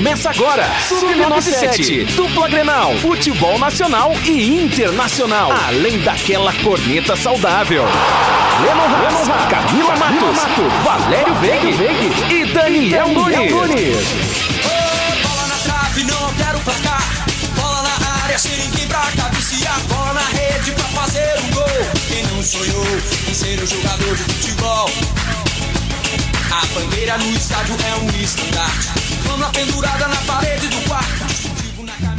Começa agora. Sub-97, dupla Grenal, futebol nacional e internacional. Além daquela corneta saudável. Leno Haas, Camila Matos, Valério Veig e Daniel Nunes. Bola na trave, não quero placar. Bola na área, sem ninguém pra cabecear. Bola na rede pra fazer um gol. Quem não sonhou em ser um jogador de futebol? A bandeira no estádio é um estandarte. Vamos pendurada na parede do quarto.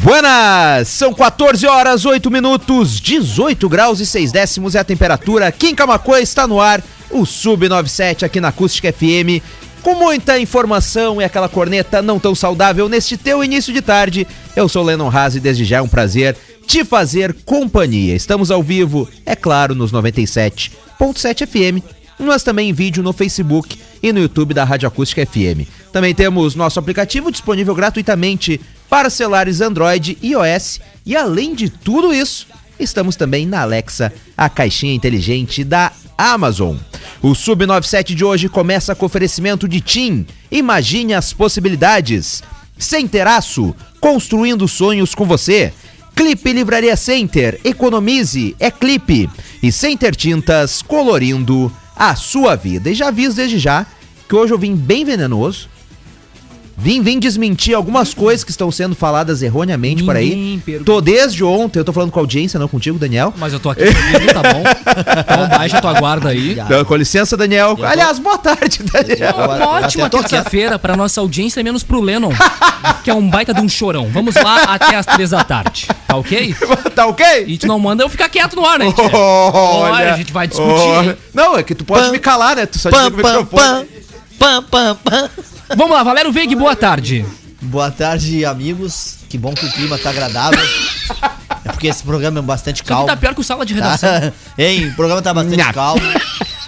Buenas! São 14 horas, 8 minutos, 18 graus e 6 décimos é a temperatura. Aqui em está no ar o Sub97 aqui na Acústica FM. Com muita informação e aquela corneta não tão saudável neste teu início de tarde. Eu sou Lennon Haas e desde já é um prazer te fazer companhia. Estamos ao vivo, é claro, nos 97.7 FM, mas também em vídeo no Facebook e no YouTube da Rádio Acústica FM. Também temos nosso aplicativo disponível gratuitamente para celulares Android e iOS. E além de tudo isso, estamos também na Alexa, a caixinha inteligente da Amazon. O Sub97 de hoje começa com oferecimento de TIM. Imagine as possibilidades. Sem teraço, construindo sonhos com você. Clipe Livraria Center, economize, é clipe. E Center Tintas, colorindo a sua vida. E já aviso desde já que hoje eu vim bem venenoso. Vim, vim desmentir algumas coisas que estão sendo faladas erroneamente por aí. Ninguém perguntou. Tô desde ontem, eu tô falando com a audiência, não contigo, Daniel. Mas eu tô aqui ouvindo, tá bom? Então baixa tua guarda aí. Então, com licença, Daniel. Aliás, boa tarde, Daniel. Uma ótima terça-feira pra nossa audiência, menos pro Lennon, que é um baita de um chorão. Vamos lá até as três da tarde, tá ok? tá ok? E tu não manda eu ficar quieto no ar, né? gente? Olha, a gente vai discutir. olha. Não, é que tu pode Pam, me calar, né? Tu só Pam, pam, pam, pam, pam. Vamos lá, Valério Veig, boa tarde. Boa tarde, amigos. Que bom que o clima tá agradável. É porque esse programa é bastante Só que calmo. tá pior que o sala de redação. Tá? Hein, o programa tá bastante calmo.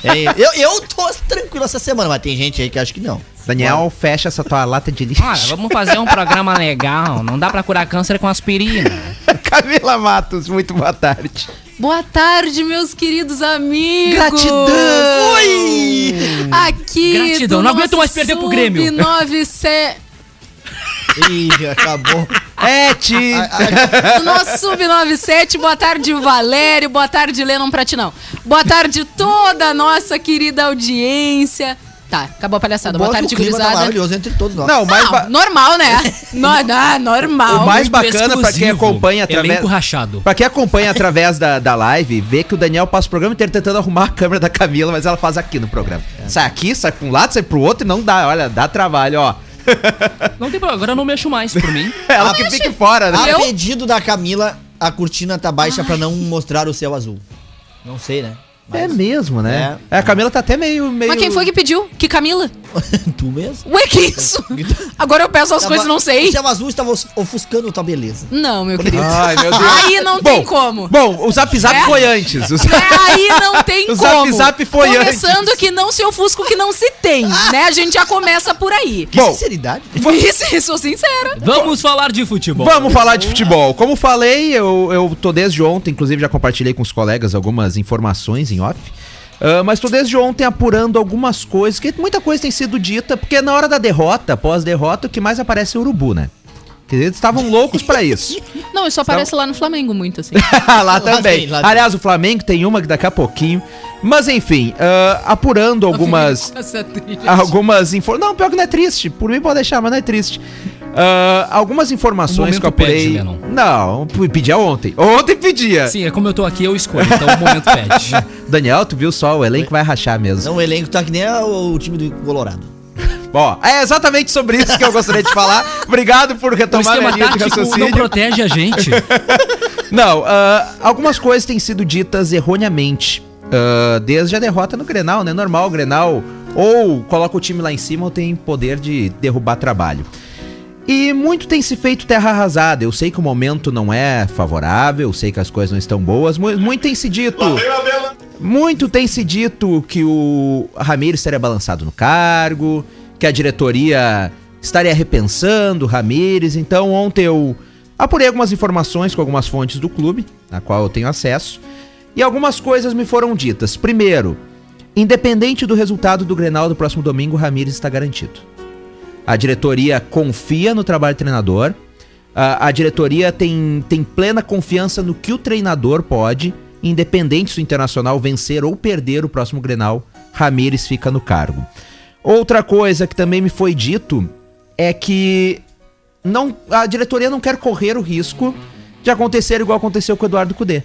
Hein, eu, eu tô tranquilo essa semana, mas tem gente aí que acha que não. Daniel, fecha essa tua lata de lixo. Olha, vamos fazer um programa legal. Não dá pra curar câncer com aspirina. Camila Matos, muito boa tarde. Boa tarde, meus queridos amigos. Gratidão! Oi! Aqui Gratidão, do não aguento mais perder pro Grêmio. Sub-97 Ih, acabou. É, ti. do nosso Sub-97. Boa tarde, Valério. Boa tarde, Lennon Pratinão. Boa tarde, toda a nossa querida audiência. Tá, acabou a palhaçada. Boa tarde, o clima tá gurizada. maravilhoso entre todos nós. Não, mais, Não, ba- normal, né? No, ah, normal. o mais bacana pra quem acompanha através. Rachado. Pra quem acompanha através da, da live, vê que o Daniel passa o programa inteiro tentando arrumar a câmera da Camila, mas ela faz aqui no programa. Sai aqui, sai pra um lado, sai pro outro e não dá. Olha, dá trabalho, ó. Não tem problema, agora eu não mexo mais por mim. Ela que fique fora, né? A eu? pedido da Camila, a cortina tá baixa pra não mostrar o céu azul. Não sei, né? É mesmo, né? É. a Camila tá até meio. meio... Mas quem foi que pediu? Que Camila? tu mesmo? Ué, que isso? Agora eu peço as coisas e não O sei. céu azul estava ofuscando tua beleza. Não, meu querido. Ai, meu Deus. Aí não tem como. Bom, o Zap Zap É? foi antes. O Né? Aí não tem O como. Zap Zap foi Começando que não se ofusca o que não se tem, né? A gente já começa por aí. Que Bom. sinceridade. Isso, sou sincera. Vamos falar de futebol. Vamos falar de futebol. Como falei, eu, eu tô desde ontem, inclusive já compartilhei com os colegas algumas informações em off. Ah, mas tô desde ontem apurando algumas coisas, que muita coisa tem sido dita, porque na hora da derrota, pós-derrota, o que mais aparece é urubu, né? Que eles estavam loucos pra isso. Não, isso aparece lá no Flamengo muito, assim. lá também. tem, lá tem. Aliás, o Flamengo tem uma que daqui a pouquinho. Mas enfim, ah, apurando algumas. É triste. algumas informações. Não, pior que não é triste. Por mim pode deixar, mas não é triste. Ah, algumas informações que eu apurei. pede, não, pedia ontem. Ontem pedia. Sim, é como eu tô aqui, eu escolho. Então o momento pede. Daniel, tu viu só, o elenco vai rachar mesmo. Não, o elenco tá que nem a- o, time do Colorado. Ó, é exatamente sobre isso que eu gostaria de falar. Obrigado por retomar esquema linha de tático não raciocínio. protege a gente. Não, ah, algumas coisas têm sido ditas erroneamente. ah, desde a derrota no Grenal, né? Normal, o Grenal ou coloca o time lá em cima ou tem poder de derrubar trabalho. E muito tem se feito terra arrasada. Eu sei que o momento não é favorável, eu sei que as coisas não estão boas. mu- Muito tem se dito. Muito tem se dito que o Ramires estaria balançado no cargo, que a diretoria estaria repensando Ramires. Então, ontem eu apurei algumas informações com algumas fontes do clube, na qual eu tenho acesso, e algumas coisas me foram ditas. Primeiro, independente do resultado do Grenal do próximo domingo, Ramires está garantido. A diretoria confia no trabalho do treinador. A, a diretoria tem, tem plena confiança no que o treinador pode, independente se o Internacional vencer ou perder o próximo Grenal, Ramires fica no cargo. Outra coisa que também me foi dito é que não, a diretoria não quer correr o risco de acontecer igual aconteceu com o Eduardo Cudê.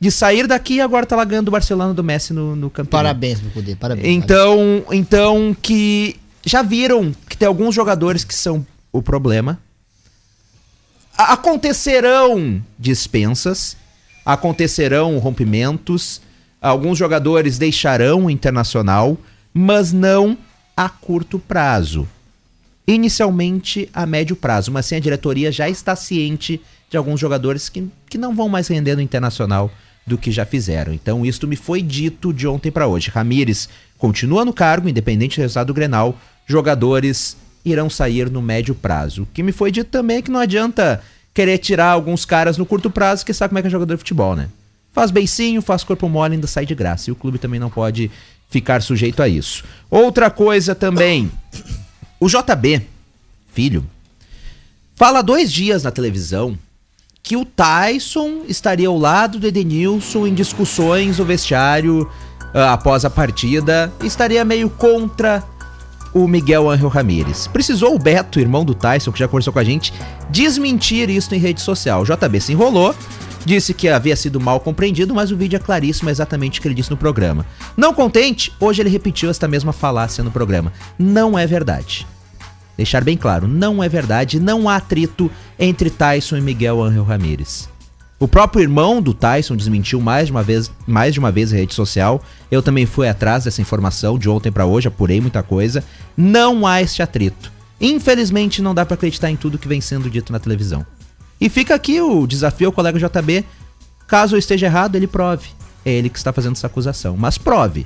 De sair daqui e agora tá lá ganhando o Barcelona do Messi no, no campeonato. Parabéns, meu poder, parabéns. Então, então que já viram que tem alguns jogadores que são o problema. Acontecerão dispensas, acontecerão rompimentos, alguns jogadores deixarão o internacional, mas não a curto prazo. Inicialmente a médio prazo, mas sim a diretoria já está ciente de alguns jogadores que, que não vão mais render no internacional do que já fizeram. Então isto me foi dito de ontem para hoje. Ramires continua no cargo, independente do resultado do Grenal, jogadores irão sair no médio prazo. O que me foi dito também é que não adianta querer tirar alguns caras no curto prazo, que sabe como é que é jogador de futebol, né? Faz beicinho, faz corpo mole, ainda sai de graça. E o clube também não pode ficar sujeito a isso. Outra coisa também, o JB, filho, fala dois dias na televisão que o Tyson estaria ao lado do Edenilson em discussões no vestiário ah, após a partida, estaria meio contra o Miguel Angel Ramírez. Precisou o Beto, irmão do Tyson, que já conversou com a gente, desmentir isso em rede social. O JB se enrolou, disse que havia sido mal compreendido, mas o vídeo é claríssimo, é exatamente o que ele disse no programa. Não contente, hoje ele repetiu esta mesma falácia no programa. Não é verdade. Deixar bem claro, não é verdade, não há atrito entre Tyson e Miguel Angel Ramírez. O próprio irmão do Tyson desmentiu mais de uma vez, mais de uma vez em rede social. Eu também fui atrás dessa informação de ontem pra hoje, apurei muita coisa. Não há este atrito. Infelizmente não dá pra acreditar em tudo que vem sendo dito na televisão. E fica aqui o desafio ao colega JB. Caso eu esteja errado, ele prove. É ele que está fazendo essa acusação. Mas prove.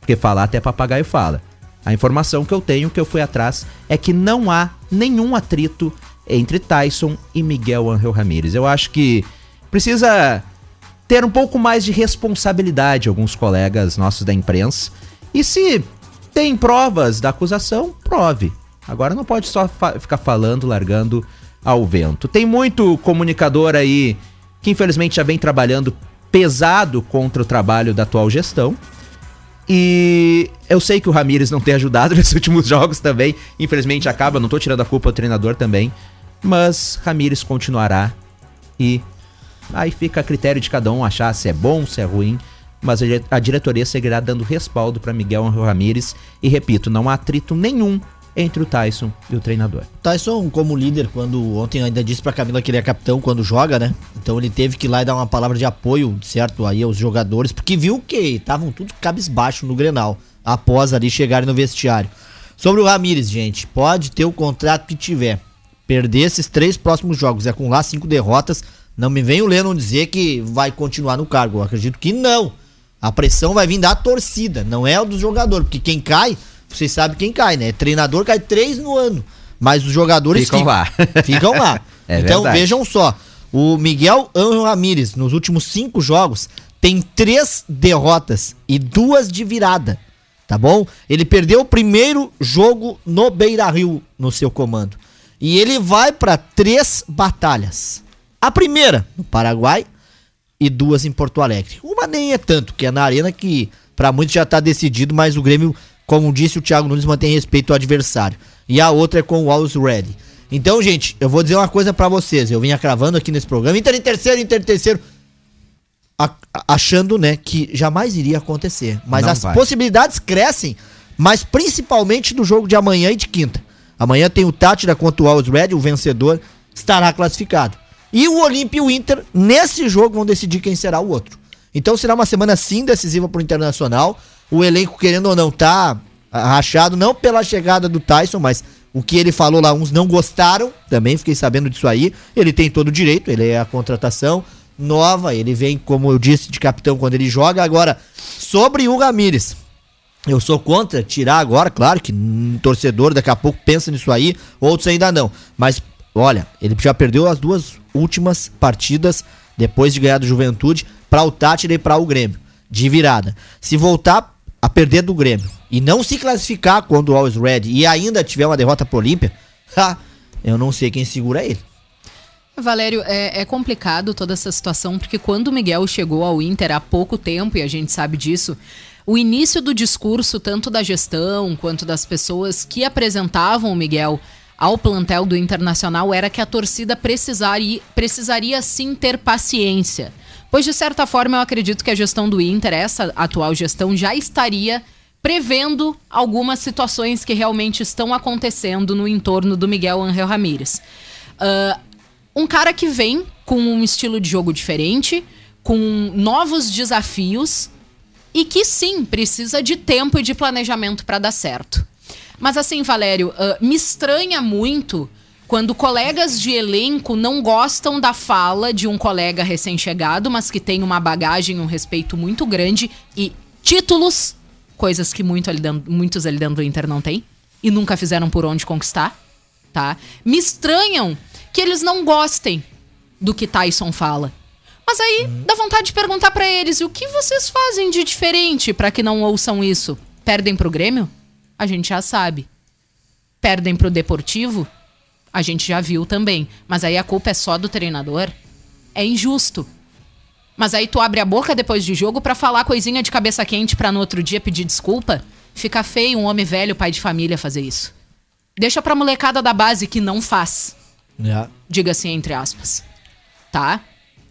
Porque falar até papagaio fala. A informação que eu tenho, que eu fui atrás, é que não há nenhum atrito entre Tyson e Miguel Angel Ramírez. Eu acho que precisa ter um pouco mais de responsabilidade alguns colegas nossos da imprensa. E se tem provas da acusação, prove. Agora não pode só fa- ficar falando, largando ao vento. Tem muito comunicador aí que infelizmente já vem trabalhando pesado contra o trabalho da atual gestão. E eu sei que o Ramires não tem ajudado nesses últimos jogos também. Infelizmente acaba, não tô tirando a culpa do treinador também. Mas Ramires continuará e aí fica a critério de cada um achar se é bom, se é ruim. Mas a dire- a diretoria seguirá dando respaldo para Miguel Ramires. E repito, não há atrito nenhum entre o Tyson e o treinador. Tyson, como líder, quando ontem ainda disse pra Camila que ele é capitão quando joga, né? Então ele teve que ir lá e dar uma palavra de apoio, certo, aí aos jogadores, porque viu que estavam tudo cabisbaixo no Grenal, após ali chegarem no vestiário. Sobre o Ramires, gente, pode ter o contrato que tiver. Perder esses três próximos jogos, é com lá cinco derrotas, não me vem o Lennon dizer que vai continuar no cargo. Eu acredito que não. A pressão vai vir da torcida, não é o do jogador, porque quem cai, vocês sabem quem cai, né? Treinador cai três no ano, mas os jogadores Ficam lá. Ficam lá. É então verdade. vejam só, o Miguel Angel Ramírez nos últimos cinco jogos tem três derrotas e duas de virada, tá bom? Ele perdeu o primeiro jogo no Beira Rio no seu comando e ele vai pra três batalhas. A primeira no Paraguai e duas em Porto Alegre. Uma nem é tanto, que é na arena que pra muitos já tá decidido, mas o Grêmio, como disse o Thiago Nunes, mantém respeito ao adversário. E a outra é com o Always Ready. Então, gente, eu vou dizer uma coisa pra vocês. Eu vinha cravando aqui nesse programa, Inter em terceiro, Inter em terceiro, a- achando, né, que jamais iria acontecer. Mas Não as vai. possibilidades crescem, mas principalmente do jogo de amanhã e de quinta. Amanhã tem o Tátira contra o Always Ready, o vencedor estará classificado. E o Olímpia e o Inter, nesse jogo, vão decidir quem será o outro. Então será uma semana sim decisiva pro Internacional. O elenco, querendo ou não, tá rachado, não pela chegada do Tyson, mas o que ele falou lá, uns não gostaram, também fiquei sabendo disso aí. Ele tem todo o direito, ele é a contratação nova, ele vem, como eu disse, de capitão quando ele joga. Agora, sobre o Ramires, eu sou contra tirar agora, claro que um torcedor daqui a pouco pensa nisso aí, outros ainda não. Mas, olha, ele já perdeu as duas últimas partidas depois de ganhar do Juventude para o Tátira e para o Grêmio, de virada. Se voltar a perder do Grêmio e não se classificar quando o Always Red e ainda tiver uma derrota pro Olímpia, eu não sei quem segura ele. Valério, é, é complicado toda essa situação, porque quando o Miguel chegou ao Inter há pouco tempo, e a gente sabe disso, o início do discurso, tanto da gestão quanto das pessoas que apresentavam o Miguel ao plantel do Internacional, era que a torcida precisaria, precisaria sim ter paciência. Pois, de certa forma, eu acredito que a gestão do Inter, essa atual gestão, já estaria prevendo algumas situações que realmente estão acontecendo no entorno do Miguel Angel Ramírez. Ah, um cara que vem com um estilo de jogo diferente, com novos desafios e que sim precisa de tempo e de planejamento para dar certo. Mas assim, Valério, ah, me estranha muito quando colegas de elenco não gostam da fala de um colega recém-chegado, mas que tem uma bagagem, um respeito muito grande e títulos, coisas que muito ali dentro- muitos ali dentro do Inter não têm e nunca fizeram por onde conquistar, tá? Me estranham que eles não gostem do que Tyson fala. Mas aí dá vontade de perguntar pra eles: o que vocês fazem de diferente pra que não ouçam isso? Perdem pro Grêmio? A gente já sabe. Perdem pro Deportivo? A gente já viu também. Mas aí a culpa é só do treinador? É injusto. Mas aí tu abre a boca depois de jogo pra falar coisinha de cabeça quente pra no outro dia pedir desculpa? Fica feio um homem velho, pai de família, fazer isso. Deixa pra molecada da base que não faz É. diga-se entre aspas. Tá?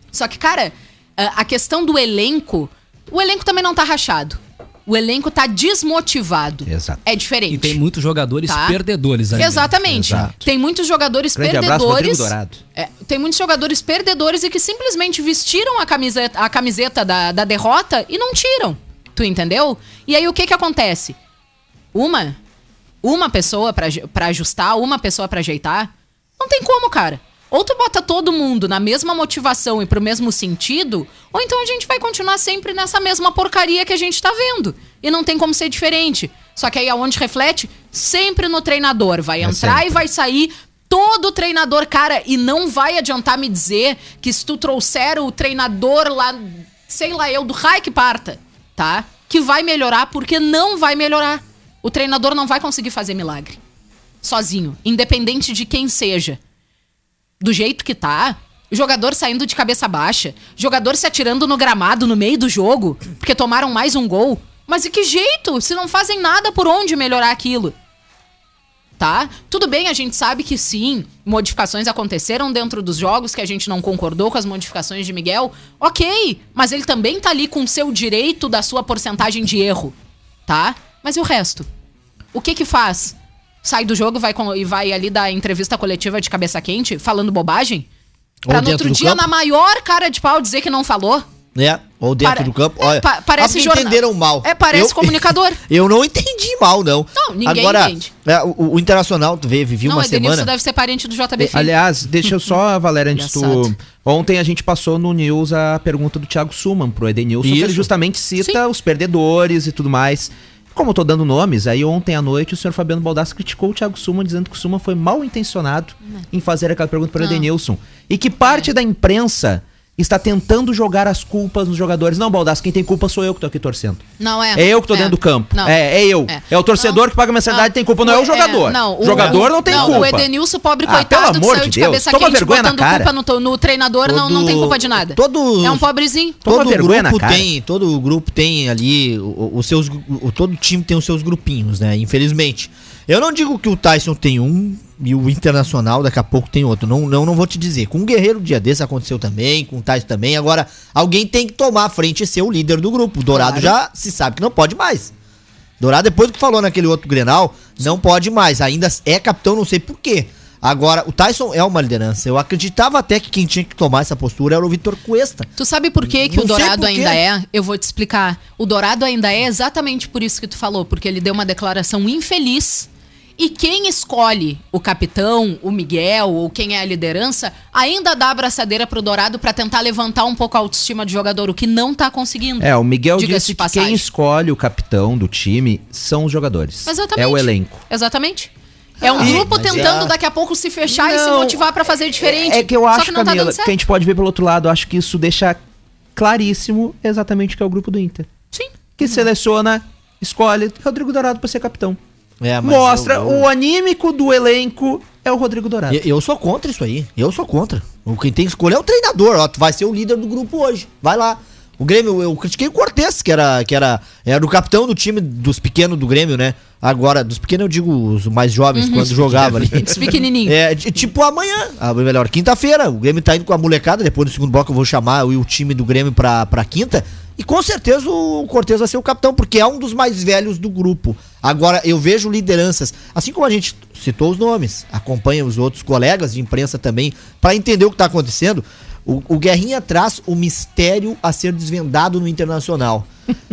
Só que, cara, a a questão do elenco, o elenco também não tá rachado. O elenco tá desmotivado. Exato. É diferente. E tem muitos jogadores Tá. perdedores ali. dentro. Exatamente. Exato. Tem muitos jogadores Grande perdedores. Dourado. É, tem muitos jogadores perdedores e que simplesmente vestiram a camiseta, a camiseta da, da derrota e não tiram. Tu entendeu? E aí o que que acontece? Uma, uma pessoa pra ajustar, uma pessoa pra ajeitar, não tem como, cara. Ou tu bota todo mundo na mesma motivação e pro mesmo sentido, ou então a gente vai continuar sempre nessa mesma porcaria que a gente tá vendo. E não tem como ser diferente. Só que aí aonde reflete? Sempre no treinador. Vai entrar sempre. e vai sair todo treinador, cara, e não vai adiantar me dizer que se tu trouxer o treinador lá, sei lá eu, do Raik Parta, tá? Que vai melhorar, porque não vai melhorar. O treinador não vai conseguir fazer milagre. Sozinho, independente de quem seja. Do jeito que tá, jogador saindo de cabeça baixa, jogador se atirando no gramado no meio do jogo, porque tomaram mais um gol. Mas de que jeito? Se não fazem nada por onde melhorar aquilo? tá? Tudo bem, a gente sabe que sim, modificações aconteceram dentro dos jogos, que a gente não concordou com as modificações de Miguel. Ok, mas ele também tá ali com o seu direito da sua porcentagem de erro, tá? Mas e o resto? O que que faz? Sai do jogo vai com- e vai ali dar entrevista coletiva de cabeça quente, falando bobagem? Pra Ou no outro dia, campo. na maior cara de pau, dizer que não falou? né? Ou dentro Pare- do campo. é, Olha, pa- parece alguém jorna- entenderam mal. É, parece comunicador. Eu não entendi mal, não. Não, ninguém Agora, entende. é, o, o Internacional, tu veio, vivi não, uma Edenilson semana. deve ser parente do JB Filho. Aliás, deixa eu só, Valéria, antes tu. Ontem a gente passou no News a pergunta do Thiago Suman pro Edenilson, que Isso. ele justamente cita os perdedores e tudo mais. Como eu tô dando nomes, aí ontem à noite o senhor Fabiano Baldassi criticou o Thiago Suman, dizendo que o Suman foi mal intencionado em fazer aquela pergunta pro Não. Edenilson. E que parte da imprensa está tentando jogar as culpas nos jogadores. Não, Baldassi, quem tem culpa sou eu que tô aqui torcendo. Não é. É eu que tô dentro do campo. Não. É, é eu. É, o torcedor Não. que paga mensalidade Não. tem culpa, não é o jogador. não, o jogador não tem não, culpa. O Edenilson, pobre Ah, coitado, pelo amor que saiu de de, Deus, cabeça toma quente vergonha na botando cara. culpa no, no treinador, não, não tem culpa de nada. Todo, É um pobrezinho. Toma todo vergonha na grupo cara. tem, todo grupo tem ali o- os seus, o, todo time tem os seus grupinhos, né? Infelizmente. Eu não digo que o Tyson tem um e o Internacional daqui a pouco tem outro. Não, não, não vou te dizer. Com o Guerreiro dia desse aconteceu também, com o Tyson também. Agora, alguém tem que tomar a frente e ser o líder do grupo. O Dourado Claro. já se sabe que não pode mais. Dourado, depois do que falou naquele outro Grenal, não pode mais. Ainda é capitão, não sei por quê. Agora, o Tyson é uma liderança. Eu acreditava até que quem tinha que tomar essa postura era o Vitor Cuesta. Tu sabe por que, que Não o Dourado ainda é? Eu vou te explicar. O Dourado ainda é exatamente por isso que tu falou, porque ele deu uma declaração infeliz. E quem escolhe o capitão, o Miguel, ou quem é a liderança, ainda dá a abraçadeira pro Dourado pra tentar levantar um pouco a autoestima do jogador, o que não tá conseguindo. É, o Miguel disse que quem escolhe o capitão do time são os jogadores. Exatamente. É o elenco. Exatamente. É um Ah, grupo tentando é- daqui a pouco se fechar e se Não, motivar pra fazer diferente. É que eu acho, que não tá Camila, dando que a gente pode ver pelo outro lado. Eu acho que isso deixa claríssimo exatamente o que é o grupo do Inter. Sim. Que seleciona escolhe Rodrigo Dourado pra ser capitão. É, mas Mostra eu- eu- o anímico do elenco é o Rodrigo Dourado. Eu, eu sou contra isso aí. Eu sou contra. O quem tem que escolher é o treinador. Ó, tu vai ser o líder do grupo hoje. Vai lá. O Grêmio, eu critiquei o Cortez, que era, que era, era o capitão do time dos pequenos do Grêmio, né? Agora, dos pequenos eu digo os mais jovens, quando jogava ali. Dos pequenininhos. É, tipo amanhã, ah, melhor, quinta-feira. O Grêmio tá indo com a molecada. Depois do segundo bloco eu vou chamar o, o time do Grêmio pra, pra quinta. E com certeza o Cortez vai ser o capitão, porque é um dos mais velhos do grupo. Agora, eu vejo lideranças, assim como a gente citou os nomes, acompanha os outros colegas de imprensa também, pra entender o que tá acontecendo. O, o Guerrinha traz o mistério a ser desvendado no Internacional.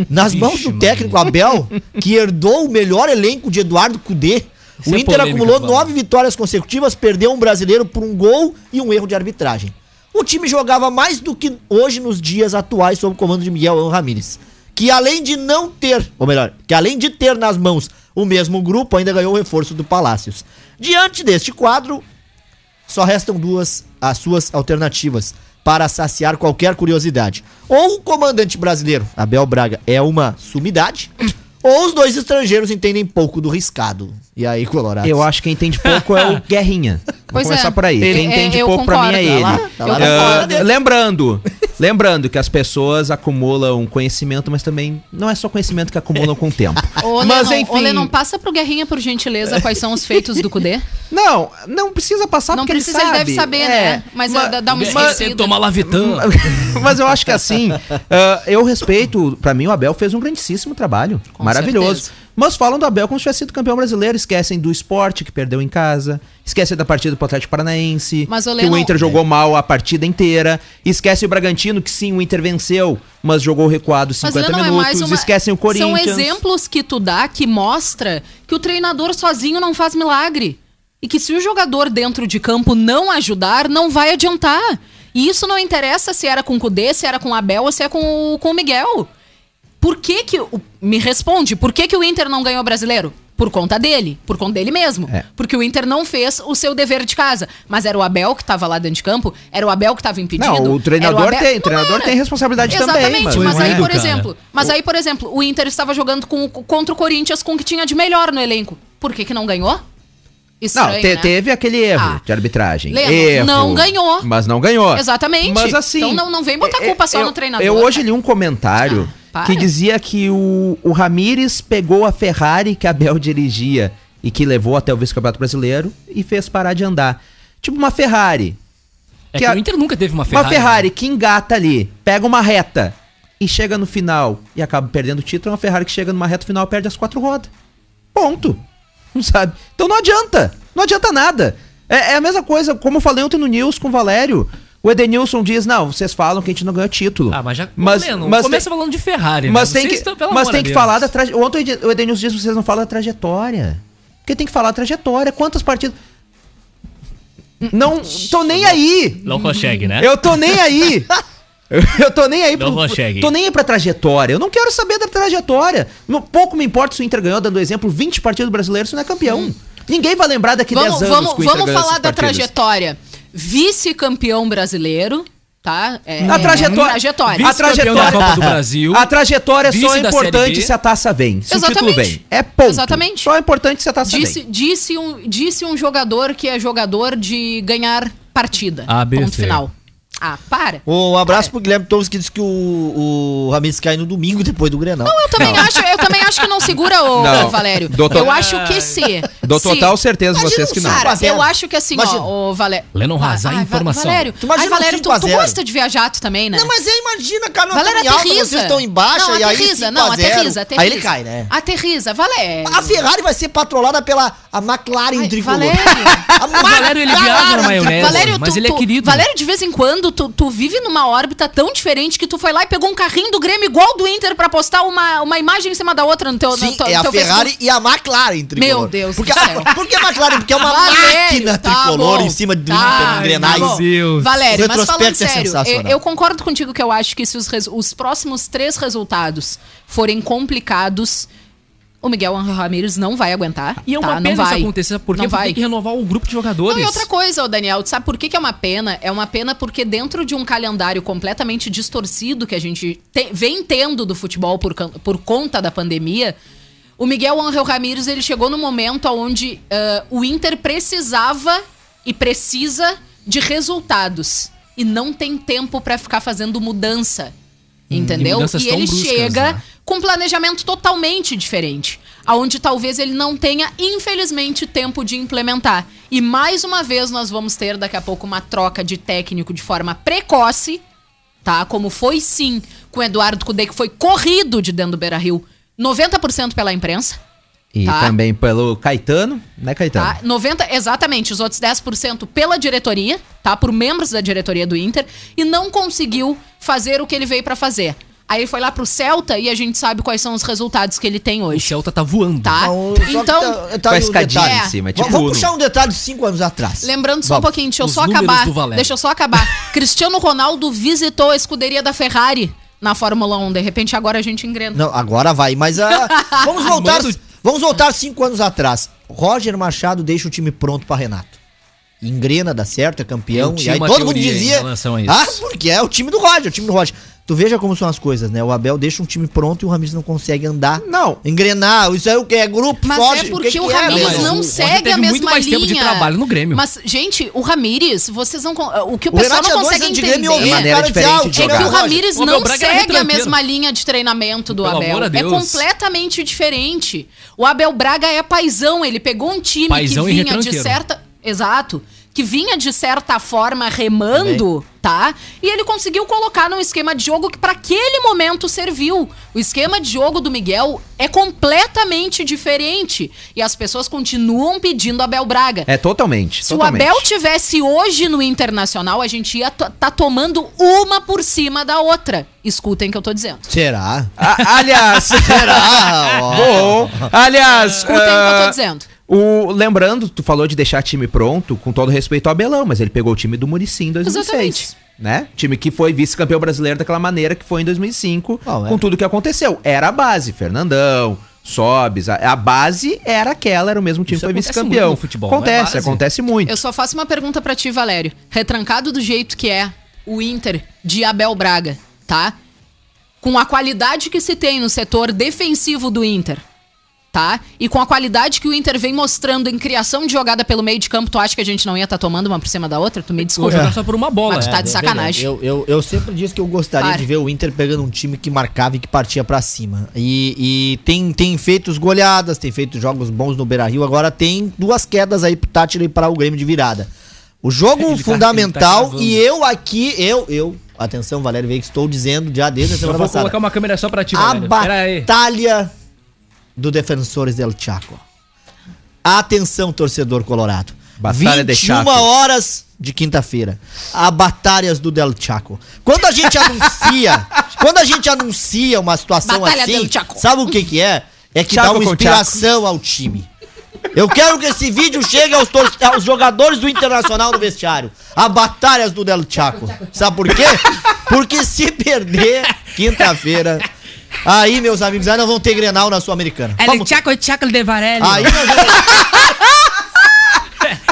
Nas mãos do técnico Abel, que herdou o melhor elenco de Eduardo Cudê, Isso o é Inter polêmica, acumulou Flávio. nove vitórias consecutivas, perdeu um brasileiro por um gol e um erro de arbitragem. O time jogava mais do que hoje nos dias atuais sob o comando de Miguel Ramírez, que além de não ter, ou melhor, que além de ter nas mãos o mesmo grupo, ainda ganhou o reforço do Palácios. Diante deste quadro, só restam duas as suas alternativas para saciar qualquer curiosidade. Ou o comandante brasileiro, Abel Braga, é uma sumidade, ou os dois estrangeiros entendem pouco do riscado. E aí, Colorado? Eu acho que quem entende pouco é o Guerrinha. Pois Vamos começar é. por aí. Ele- quem é, entende eu pouco pra mim é concordo. ele. Tá lá, tá lá concordo. dele. lembrando, lembrando que as pessoas acumulam conhecimento, mas também não é só conhecimento que acumulam com o tempo. Ô, mas Lennon, enfim, ô, Lennon, passa pro Guerrinha, por gentileza, quais são os feitos do Cudê. não, não precisa passar Não porque precisa, ele, ele sabe. deve saber, É, né? Mas ma- dá- uma esquecida. sentou Malavitã. Mas eu acho que assim, ah, eu respeito, pra mim o Abel fez um grandíssimo trabalho, Com maravilhoso. certeza. Mas falam do Abel como se tivesse sido campeão brasileiro, esquecem do esporte que perdeu em casa, esquecem da partida do Atlético Paranaense, Mas, ô, que Lennon- o Inter jogou mal a partida inteira, esquece o Bragantino que sim, o Inter venceu, mas jogou recuado 50 Lennon, é minutos, esquecem o Corinthians. São exemplos que tu dá que mostra que o treinador sozinho não faz milagre. E que se o jogador dentro de campo não ajudar, não vai adiantar. E isso não interessa se era com o Cudê, se era com o Abel ou se é com o, com o Miguel. Por que que... o- me responde, por que que o Inter não ganhou o brasileiro? Por conta dele, por conta dele mesmo. É. Porque o Inter não fez o seu dever de casa. Mas era o Abel que tava lá dentro de campo, era o Abel que tava impedindo. Não, o treinador Abel- tem- o treinador tem responsabilidade também, Exatamente, mas mas, aí, é. por cara. exemplo, mas aí, por exemplo, o Inter estava jogando com, contra o Corinthians com o que tinha de melhor no elenco. Por que que não ganhou? Estranho, Não, te- né? teve aquele erro Ah. de arbitragem. Leno, erro, não ganhou. Mas não ganhou. Exatamente. Mas assim. Então não- não vem botar culpa só eu- no treinador, Eu hoje li um comentário Ah, para. que dizia que o, o Ramires pegou a Ferrari que a Bel dirigia e que levou até o vice-campeonato brasileiro e fez parar de andar. Tipo uma Ferrari. É Que que a- o Inter nunca teve uma Ferrari. Uma Ferrari que engata ali, pega uma reta e chega no final e acaba perdendo o título. É uma Ferrari que chega numa reta final e perde as quatro rodas. Ponto. Não sabe? Então não adianta. Não adianta nada. É, é a mesma coisa, como eu falei ontem no News com o Valério. O Edenilson diz: Não, vocês falam que a gente não ganhou título. Ah, mas já Mas- Leno, mas começa tem- falando de Ferrari, né? Mas tem Vocês que, estão- pelo mas tem que Deus. falar da trajetória. Ontem o Edenilson diz: Vocês não falam da trajetória. Porque tem que falar da trajetória. Quantas partidas. Não tô nem aí. Não consegue, né? Eu tô nem aí. Eu tô nem aí Não consegue. Tô nem aí pra trajetória. Eu não quero saber da trajetória. Pouco me importa se o Inter ganhou, dando exemplo, 20 partidas brasileiras, se não é campeão. Ninguém vai lembrar daqui Vamos, 10 anos vamos, que o Inter vamos ganhou falar essas da partidas. trajetória. Vice-campeão brasileiro, tá? É, A trajetória. trajetória. A Vice-campeão da Copa do Brasil. A trajetória só é da Série importante se a taça vem. Se o título Exatamente. vem. É ponto. Exatamente. Só é importante se a taça Disse, vem. disse, um, disse um jogador que é jogador de ganhar partida. Ponto final. Ah, para. Um abraço Cara, pro Guilherme Torres que disse que o, o Ramires cai no domingo depois do Grenal. Eu também, acho, eu também acho que não segura o Não. Valério. Doutor- Eu acho que se. Dou total certeza Imagina vocês que não. Cara, 5 a 0. eu acho que assim, Imagina. ó, o Valério. Lennon Razar Ai, informação. Valério, Tu ai, Valério, 5 a tu, tu 0. gosta de viajar tu também, né? Não, mas aí imagina, cara, nós Valério alta, aterriza. vocês estão em baixa não, e aí aterriza, 5 não, a 0. aterriza, aterriza. Aí ele cai, né? Aterriza, Valério. A Ferrari vai ser patrolada pela a McLaren Ai, tricolor. Valério. A O Valério, ele viaja na maionese. Valério, mas tu, ele é querido. Valério, de vez em quando, tu, tu vive numa órbita tão diferente que tu foi lá e pegou um carrinho do Grêmio igual do Inter pra postar uma, uma imagem em cima da outra no teu, Sim, no é a Ferrari Facebook. e a McLaren tricolor. Meu Deus porque, do céu. Por que a McLaren? Porque é uma Valério, máquina tá tricolor bom. em cima do Tá, Inter, em Grenais. tá bom. Deus. Valério, mas falando é sério, eu, eu concordo contigo que eu acho que se os, os próximos três resultados forem complicados, o Miguel Ramírez não vai aguentar. E é uma tá? pena não vai. isso acontecer, sabe por quê? Não Porque vai. tem que renovar o grupo de jogadores. Não, e outra coisa, Daniel, sabe por que, que é uma pena? É uma pena porque dentro de um calendário completamente distorcido que a gente te- vem tendo do futebol por, por conta da pandemia, O Miguel Angel Ramírez, ele chegou no momento onde ah, o Inter precisava e precisa de resultados. E não tem tempo pra ficar fazendo mudança. Entendeu? mudanças E ele bruscas, chega né? com um planejamento totalmente diferente. Aonde talvez ele não tenha, infelizmente, tempo de implementar. E mais uma vez nós vamos ter daqui a pouco uma troca de técnico de forma precoce, tá? Como foi sim com o Eduardo Cudê, que foi corrido de dentro do Beira Rio 90% pela imprensa. E Tá. também pelo Caetano, né, Caetano? Tá? 90, exatamente, os outros 10% pela diretoria, tá? Por membros da diretoria do Inter, e não conseguiu fazer o que ele veio pra fazer. Aí ele foi lá pro Celta e a gente sabe quais são os resultados que ele tem O hoje, Celta tá voando. tá? Então, só que Então, tá- tá Com a aí o escadinha. É. em cima, é Vamos- tipo Vamos Uno. puxar um detalhe de cinco anos atrás. lembrando só um Vamos. pouquinho, deixa eu Os só acabar. Deixa eu só acabar. Cristiano Ronaldo visitou a escuderia da Ferrari na Fórmula 1. De repente agora a gente engrena. Não, agora vai, mas ah, vamos voltar. Manda Vamos voltar cinco anos atrás. Roger Machado deixa o time pronto pra Renato. Engrena, dá certo, é campeão. E aí todo mundo dizia. Ah, porque é o time do Roger, o time do Roger. Tu veja como são as coisas, né? O Abel deixa um time pronto e o Ramires não consegue andar. Não. Engrenar, isso aí o que? É grupo, Mas foge, é porque que o que é, Ramires mas não o segue a mesma muito mais linha. tempo de trabalho no Grêmio. Mas, gente, o Ramires, vocês não. O que o O pessoal não consegue entender. Grêmio horrível, maneira diferente de o jogar. É que o Roger. Ramires O não era segue a mesma linha de treinamento do Pelo Abel. amor a É completamente diferente. O Abel Braga é paizão, ele pegou um time Paizão que vinha de certa. Exato. Que vinha de certa forma remando, tá? E ele conseguiu colocar num esquema de jogo que para aquele momento serviu. O esquema de jogo do Miguel é completamente diferente. E as pessoas continuam pedindo Abel Braga. É totalmente. Se totalmente. o Abel tivesse hoje no Internacional, a gente ia tá tomando uma por cima da outra. Escutem o que eu tô dizendo. Será? A- aliás, Será? Bom. Aliás, Escutem o que eu ah, tô dizendo. O, lembrando, tu falou de deixar time pronto, com todo respeito ao Abelão, mas ele pegou o time do Murici em 2006. Exatamente. Né? Time que foi vice-campeão brasileiro daquela maneira que foi em 2005, Qual é? com tudo que aconteceu. Era a base, Fernandão, Sobes, a, a base era aquela, era o mesmo time Isso que foi vice-campeão. futebol, é Acontece, base? acontece muito. Eu só faço uma pergunta pra ti, Valério. Retrancado do jeito que é o Inter de Abel Braga, tá? Com a qualidade que se tem no setor defensivo do Inter, tá? E com a qualidade que o Inter vem mostrando em criação de jogada pelo meio de campo, tu acha que a gente não ia estar tomando uma por cima da outra? Tu me Vou desculpa. jogar só por uma bola. Mas tu tá é. de sacanagem. Eu, eu, eu sempre disse que eu gostaria Para. de ver o Inter pegando um time que marcava e que partia pra cima. E, e tem, tem feito goleadas, tem feito jogos bons no Beira Rio. Agora tem duas quedas aí pro Tátira e para o Grêmio de virada. O jogo Ele tá- fundamental, ele tá gravando. e eu aqui, eu, eu, atenção, Valério Veio que estou dizendo já desde a Eu semana vou passada. colocar uma câmera só pra ti, A Valério. Pera aí. batalha do Defensores del Chaco. Atenção, torcedor colorado. Batalha de 21 Chaco. horas de quinta-feira. A Batalhas do Del Chaco. Quando a gente anuncia, quando a gente anuncia uma situação Batalha assim, sabe o que que é? É que Chaco dá uma inspiração ao time. Eu quero que esse vídeo chegue aos, aos jogadores do Internacional no vestiário. A Batalhas do Del Chaco. Sabe por quê? Porque se perder quinta-feira, aí, meus amigos, aí nós vamos ter Grenal na Sul-Americana. El Vamos- Chaco Chaco de Valério. Aí nós vamos...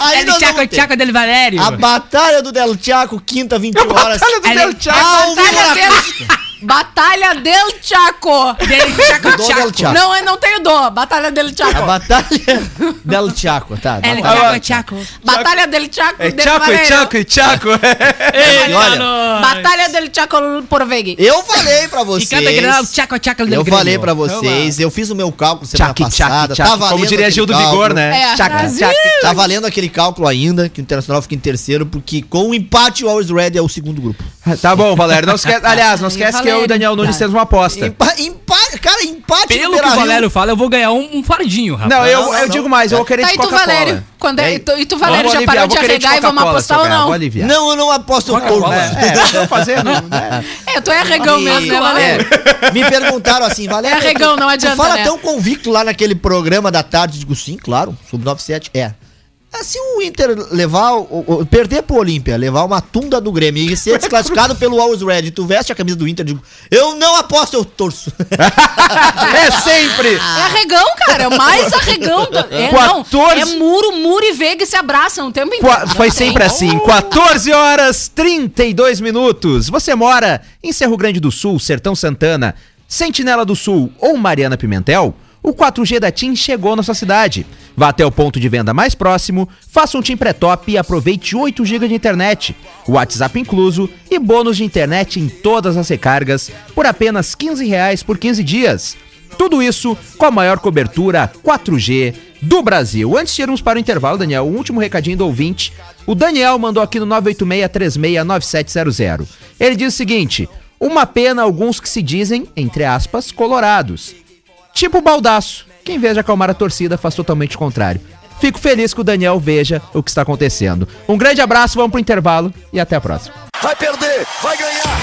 Aí El nós Chaco Chaco del Valério. a Batalha do Del Chaco, quinta, 21 horas. Batalha do Ele- Del Chaco. Ao vivo Batalha na del, acústica. Batalha del Chaco. Del Chaco Do Del Chaco. Não, eu não tenho dó. Batalha del A Chaco. Batalha Del Chaco, tá? El Batalha- Chaco Chaco. Batalha del Chaco. É del Chaco, é. Chaco, é Chaco. E olha, Batalha del Chaco por Vegui. eu falei pra E vocês. cada Grenal Chaco Chaco del Eu falei pra Vamos vocês, eu fiz o meu cálculo semana Chaco, passada. Chaco, Chaco. Tá valendo Como diria Gil do cálculo. Vigor, né? É. Chaco. Chaco. Tá valendo aquele cálculo ainda, que o Internacional fica em terceiro, porque com o empate o Always Red é o segundo grupo. Tá bom, Valério. Não esquece, aliás, não esquece que eu e. Daniel Nunes Tá. temos uma aposta. Empa, empa- cara, empate Pelo que o. Valério fala, eu vou ganhar um, um fardinho, rapaz. Não, eu, eu não. digo mais, eu vou querer Tá, de e tu, Coca-Cola. Valério? Quando é, e tu, e tu, Valério, já aliviar, parou de arregar e vamos apostar ou não? Não, eu não aposto o corpo. É, é, fazendo. né? É, tu é arregão mesmo, né, Valério? Me perguntaram assim, Valério. É arregão, não adianta, Tu fala né? tão convicto lá naquele programa da tarde. Digo, sim, claro, sub-97 é. É, Se o Inter levar, o- o- perder pro Olímpia, levar uma tunda do Grêmio e ser desclassificado pelo Always Red, tu veste a camisa do Inter, digo, eu não aposto, eu torço. É sempre. É arregão, cara. É o mais arregão. Do... É, não. 14. É muro, muro e veiga se abraçam o tempo inteiro. Qua- Não Foi tem. sempre assim, 14 horas 32 minutos. Você mora em Cerro Grande do Sul, Sertão Santana, Sentinela do Sul ou Mariana Pimentel? O 4G da TIM chegou na sua cidade. Vá até o ponto de venda mais próximo, faça um TIM pré-top e aproveite 8 GB de internet, WhatsApp incluso e bônus de internet em todas as recargas por apenas 15 reais por 15 dias. Tudo isso com a maior cobertura 4G do Brasil. Antes de irmos para o intervalo, Daniel, o último recadinho do ouvinte. O Daniel mandou aqui no 986-369700. Ele diz o seguinte: uma pena alguns que se dizem, entre aspas, colorados. Tipo baldaço. Quem veja acalmar a torcida faz totalmente o contrário. Fico feliz que o Daniel veja o que está acontecendo. Um grande abraço, vamos pro intervalo e até a próxima. Vai perder, vai ganhar.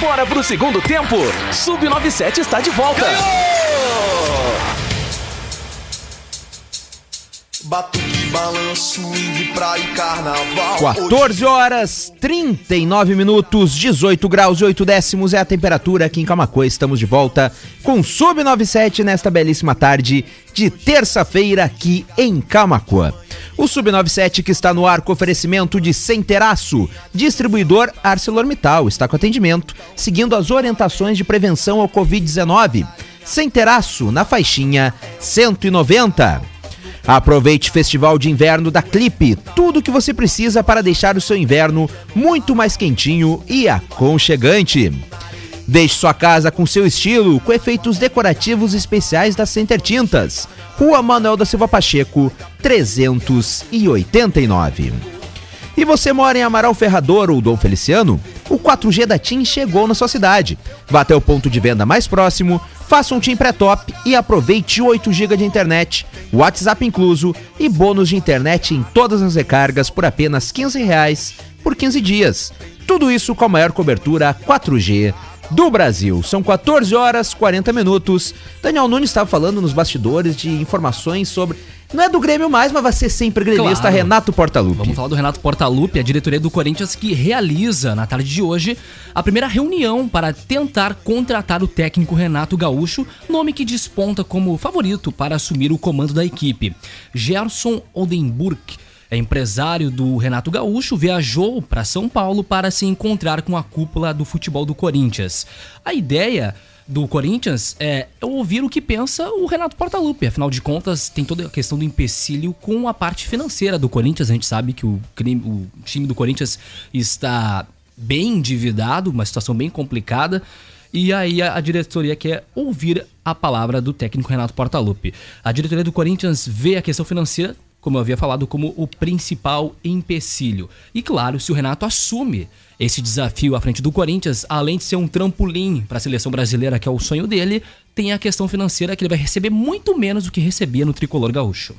Bora pro segundo tempo. Sub-97 está de volta. Batuque, balanço, swing, praia e carnaval. 14 horas 39 minutos, 18 graus e 8 décimos é a temperatura aqui em Camacuã. Estamos de volta com Sub 97 nesta belíssima tarde de terça-feira aqui em Camacuã. O Sub 97 que está no ar com oferecimento de Centeraço, distribuidor ArcelorMittal, está com atendimento, seguindo as orientações de prevenção ao Covid-19. Centeraço na faixinha 190. Aproveite o Festival de Inverno da Clipe, tudo o que você precisa para deixar o seu inverno muito mais quentinho e aconchegante. Deixe sua casa com seu estilo, com efeitos decorativos especiais da Center Tintas. Rua Manuel da Silva Pacheco, 389. E você mora em Amaral Ferrador ou Dom Feliciano? O 4G da TIM chegou na sua cidade. Vá até o ponto de venda mais próximo, faça um TIM pré-top e aproveite 8 GB de internet, WhatsApp incluso e bônus de internet em todas as recargas por apenas 15 reais por 15 dias. Tudo isso com a maior cobertura 4G do Brasil. São 14 horas 40 minutos. Daniel Nunes estava falando nos bastidores de informações sobre. Não é do Grêmio mais, mas vai ser sempre gremista Claro. Renato Portaluppi. Vamos falar do Renato Portaluppi, a diretoria do Corinthians que realiza na tarde de hoje a primeira reunião para tentar contratar o técnico Renato Gaúcho, nome que desponta como favorito para assumir o comando da equipe. Gerson Oldenburg, é empresário do Renato Gaúcho, viajou para São Paulo para se encontrar com a cúpula do futebol do Corinthians. A ideia do Corinthians é ouvir o que pensa o Renato Portaluppi. Afinal de contas, tem toda a questão do empecilho com a parte financeira do Corinthians. A gente sabe que o, crime- o time do Corinthians está bem endividado, uma situação bem complicada. E aí a, diretoria quer ouvir a palavra do técnico Renato Portaluppi. A diretoria do Corinthians vê a questão financeira, como eu havia falado, como o principal empecilho. E claro, se o Renato assume esse desafio à frente do Corinthians, além de ser um trampolim para a seleção brasileira, que é o sonho dele, tem a questão financeira que ele vai receber muito menos do que recebia no tricolor gaúcho.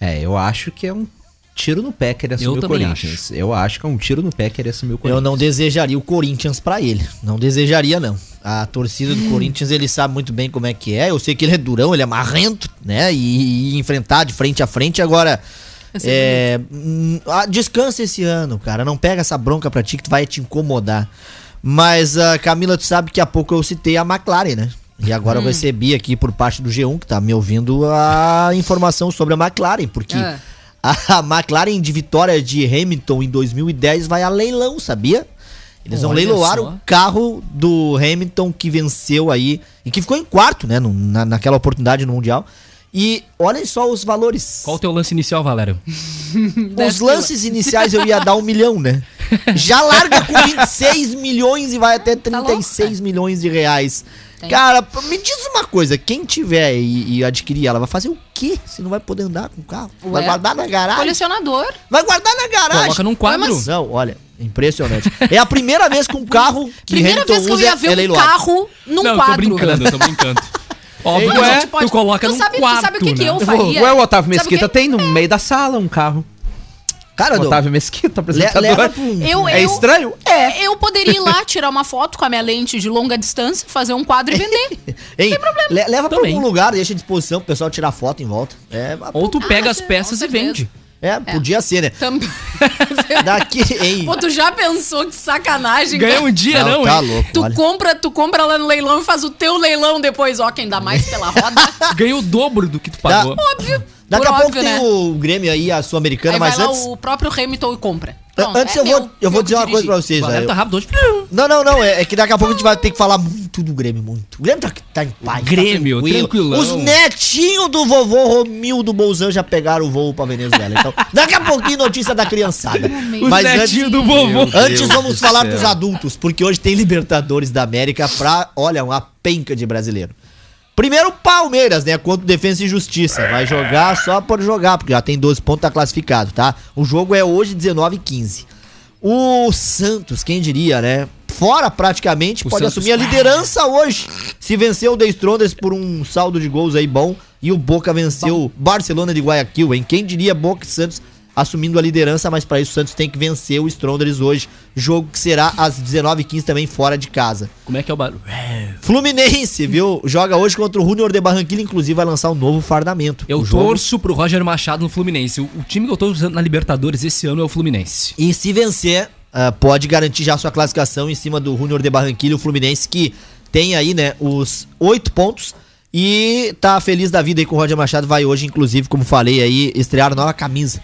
É, eu acho que é um tiro no pé querer assumir Eu o Corinthians. Eu acho que é um tiro no pé querer assumir o Eu Corinthians. não desejaria o Corinthians pra ele. Não desejaria, não. A torcida do Corinthians, ele sabe muito bem como é que é. Eu sei que ele é durão, ele é marrento, né? E, e enfrentar de frente a frente. Agora, é, hum, ah, descansa esse ano, cara. Não pega essa bronca pra ti que vai te incomodar. Mas, ah, Camila, tu sabe que há pouco eu citei a McLaren, né? E agora eu recebi aqui por parte do G1, que tá me ouvindo, a informação sobre a McLaren, porque Ah. a McLaren de vitória de Hamilton em 2010 vai a leilão, sabia? Eles vão Olha leiloar só. o carro do Hamilton que venceu aí e que ficou em quarto, né, no- na, naquela oportunidade no Mundial. E olhem só os valores. Qual o teu lance inicial, Valério? Os lances iniciais eu ia dar um milhão, né? Já larga com 26 milhões e vai até 36 milhões de reais. Tem. Cara, me diz uma coisa, quem tiver e, e adquirir ela, vai fazer o quê se não vai poder andar com o carro? Vai Ué, guardar na garagem? Colecionador. Vai guardar na garagem. Coloca num quadro. mas- Não, olha, impressionante. É a primeira vez que um carro que Primeira Hamilton vez que eu ia é ver um leiloado. carro num não, eu tô quadro. brincando, eu tô brincando. Óbvio, é, pode- tu coloca tu num sabe- tu quarto, sabe o que que né? eu faria? Ué, o Otávio Mesquita tem no meio da sala um carro. Cara, do, Otávio Mesquita, le, apresentador. leva pra um... Eu, É eu- estranho? É. Eu poderia ir lá, tirar uma foto com a minha lente de longa distância, fazer um quadro e vender. Hein, le- leva pra Também. algum lugar, deixa à disposição pro pessoal tirar foto em volta. É, Ou tu pega Ah, as peças e vende. certeza. é, podia ser, né? Também. Daqui, hein? Pô, tu já pensou que sacanagem? Ganha um dia, não, tá hein? louco, Tu olha. compra, tu compra lá no leilão e faz o teu leilão depois, ó, quem dá mais pela roda. Ganha o dobro do que tu Dá- pagou. Óbvio. Daqui Por a pouco óbvio, tem né? o Grêmio aí, a Sul-Americana, Aí vai mas lá antes... o próprio Hamilton e compra. Pronto, Antes é eu vou, meu. eu vou Eu dizer uma coisa pra vocês. O velho. tá rápido hoje. Não, não, não. É, é que daqui a pouco a gente vai ter que falar muito do Grêmio, muito. O Grêmio tá, tá em paz. Grêmio, tá tranquilo. tranquilão. Os netinhos do vovô Romildo Bolzan já pegaram o voo pra Venezuela. Então, daqui a pouquinho notícia da criançada. Os netinhos do vovô. Antes vamos falar pros adultos, porque hoje tem Libertadores da América pra, olha, uma penca de brasileiro. Primeiro o Palmeiras, né, contra o Defensa e Justiça. Vai jogar só por jogar, porque já tem 12 pontos, tá classificado, tá? O jogo é hoje 19 h 15 O Santos, quem diria, né? Fora praticamente, O pode Santos- assumir a liderança hoje. Se vencer o The Strongers por um saldo de gols aí bom. E o Boca venceu o Barcelona de Guayaquil, hein? Quem diria Boca e Santos assumindo a liderança, mas para isso o Santos tem que vencer o Strongers hoje. Jogo que será às 19h15 também fora de casa. Como é que é o barulho? Fluminense, viu? Joga hoje contra o Junior de Barranquilla, inclusive vai lançar um novo fardamento. Eu torço pro Roger Machado no Fluminense. O, o time que eu tô usando na Libertadores esse ano é o Fluminense. E se vencer, ah, pode garantir já sua classificação em cima do Junior de Barranquilla, o Fluminense que tem aí, né, os oito pontos e tá feliz da vida aí com o Roger Machado. Vai hoje, inclusive, como falei aí, estrear nova camisa.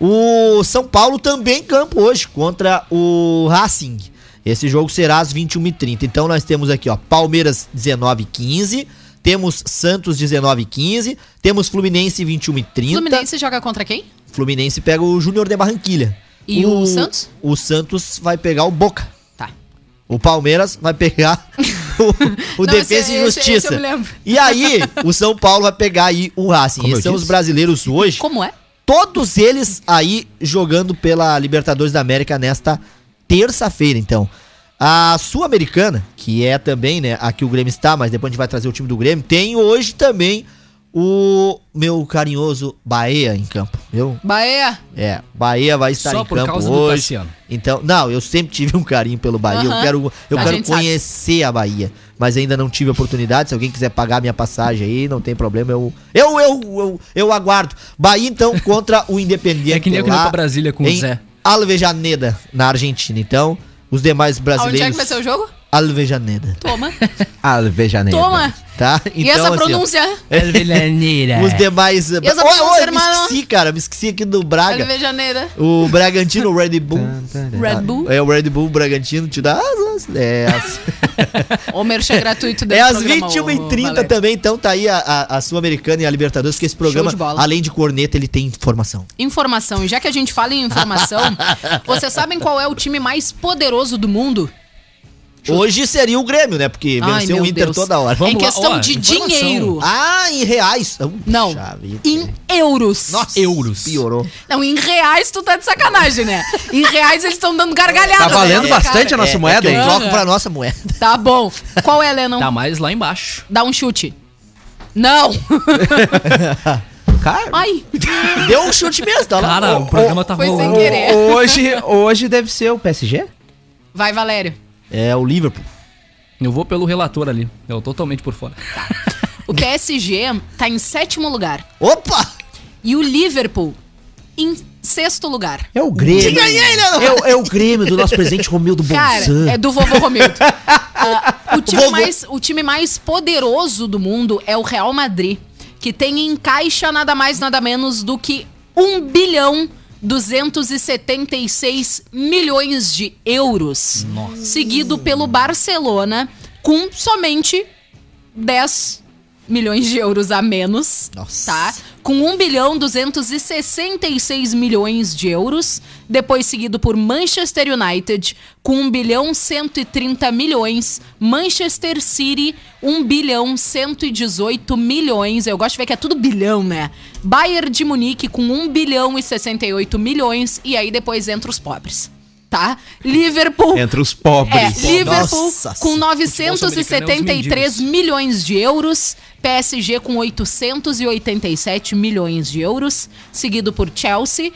O São Paulo também em campo hoje contra o Racing. Esse jogo será às 21h30. Então nós temos aqui, ó, Palmeiras 19h15. Temos Santos 19h15. Temos Fluminense 21h30. Fluminense joga contra quem? Fluminense pega o Júnior de Barranquilha. E o Santos? O Santos vai pegar o Boca. Tá. O Palmeiras vai pegar o, o Não, Defesa esse- e esse- Justiça. esse eu me lembro. E aí, o São Paulo vai pegar aí o Racing. Como Esses são os disse. brasileiros hoje. Como é? Todos eles aí jogando pela Libertadores da América nesta terça-feira, então. A Sul-Americana, que é também, né, aqui o Grêmio está, mas depois a gente vai trazer o time do Grêmio, tem hoje também o meu carinhoso Bahia em campo, viu? Bahia. É, Bahia vai estar Só em por campo hoje. Então, não, eu sempre tive um carinho pelo Bahia. Eu quero, eu A quero gente sabe. conhecer a Bahia, mas ainda não tive oportunidade. Se alguém quiser pagar minha passagem aí, não tem problema. Eu, eu, eu, eu, eu aguardo. Bahia então contra o Independiente. É que nem eu que pra Brasília com o Zé. Alvejaneda, na Argentina. Então, os demais brasileiros. é que vai ser o jogo? Alvejaneda, Toma. Alvejaneira. Toma. tá? e essa assim, ó, pronúncia? os demais. E essa Ô, ô, pronúncia, eu me hermano? esqueci, cara. Me esqueci aqui do Braga. Alvejaneira. O Bragantino, o Red Bull. Red Bull. É o Red Bull Bragantino te dá as, é, as, O merchan gratuito é desse às programa, 21h30 ô, Valério. também, então tá aí a, a, a Sul-Americana e a Libertadores, que esse programa, de além de corneta, ele tem informação. Informação. E já que a gente fala em informação, vocês sabem qual é o time mais poderoso do mundo? Hoje seria o Grêmio, né? Porque Ai, venceu o Inter Deus. toda hora. em Vamos lá, questão ó, de informação. dinheiro. Ah, em reais. Não, em euros. Nossa, euros. Piorou. Não, em reais tu tá de sacanagem, né? Em reais eles estão dando gargalhada. Tá valendo né, bastante cara? a nossa É, moeda, é hein? Aham. pra nossa moeda. Tá bom. Qual é, Lennon? Tá mais lá embaixo. Dá um chute. Não. Cara, Ai. Deu um chute mesmo, tá lá. Cara, o programa tá Foi sem rolando. querer. hoje, hoje deve ser o PSG? Vai, Valério. É o Liverpool. Eu vou pelo relator ali. Eu totalmente por fora. O PSG tá em sétimo lugar. Opa! E o Liverpool em sexto lugar. É o Grêmio. ganhei, né? É, o- é o Grêmio do nosso presidente Romildo Cara, Bolzan. é do vovô Romildo. Ah, o, time mais, o time mais poderoso do mundo é o Real Madrid, que tem em caixa nada mais, nada menos do que 1 bilhão 276 milhões de euros. Seguido pelo Barcelona, com somente 10 milhões de euros a menos, Nossa. tá? Com 1 bilhão 266 milhões de euros, depois seguido por Manchester United com 1 bilhão 130 milhões, Manchester City 1 bilhão 118 milhões. Eu gosto de ver que é tudo bilhão, né? Bayern de Munique com 1 bilhão e 68 milhões e aí depois entra os pobres. Tá? Liverpool Entre os pobres. é, Liverpool Nossa com Futebol sul-americano é os 973 milhões de euros, PSG com 887 milhões de euros, seguido por Chelsea